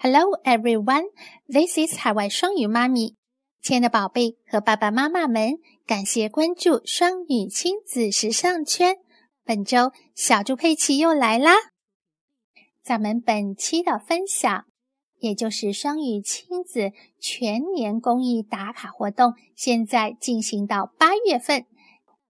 Hello, everyone. This is 海外双语妈咪。亲爱的宝贝和爸爸妈妈们，感谢关注双语亲子时尚圈。本周小猪佩奇又来啦！咱们本期的分享，也就是双语亲子全年公益打卡活动，现在进行到八月份。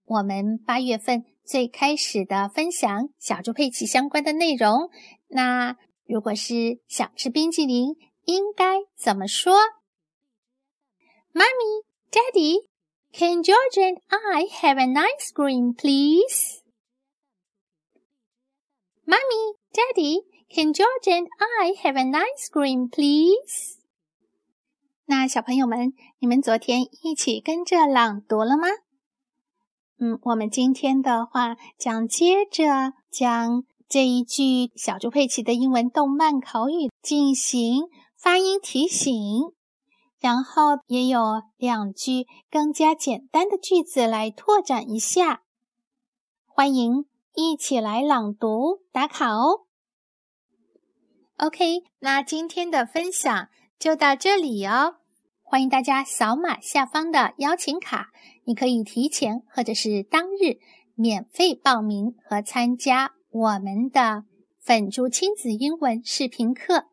我们八月份最开始的分享小猪佩奇相关的内容。那如果是想吃冰激凌，应该怎么说？Mommy, Daddy, can George and I have an ice cream, please? Mommy, Daddy, can George and I have an ice cream, please? 那小朋友们，你们昨天一起跟着朗读了吗？嗯，我们今天的话将接着讲。这一句小猪佩奇的英文动漫口语进行发音提醒，然后也有两句更加简单的句子来拓展一下。欢迎一起来朗读打卡哦。OK，那今天的分享就到这里哦。欢迎大家扫码下方的邀请卡，你可以提前或者是当日免费报名和参加。我们的粉猪亲子英文视频课，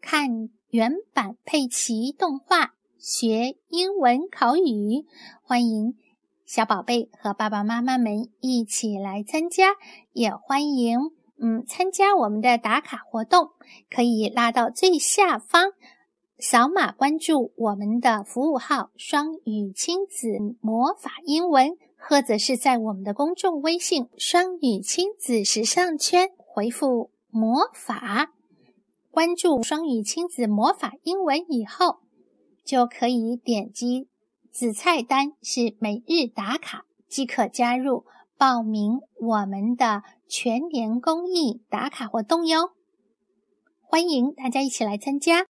看原版佩奇动画，学英文口语。欢迎小宝贝和爸爸妈妈们一起来参加，也欢迎嗯参加我们的打卡活动，可以拉到最下方，扫码关注我们的服务号“双语亲子魔法英文”。或者是在我们的公众微信“双语亲子时尚圈”回复“魔法”，关注“双语亲子魔法英文”以后，就可以点击子菜单是每日打卡，即可加入报名我们的全年公益打卡活动哟。欢迎大家一起来参加。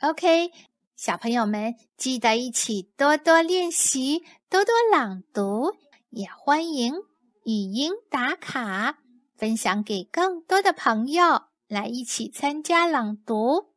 OK。小朋友们，记得一起多多练习，多多朗读，也欢迎语音打卡，分享给更多的朋友来一起参加朗读。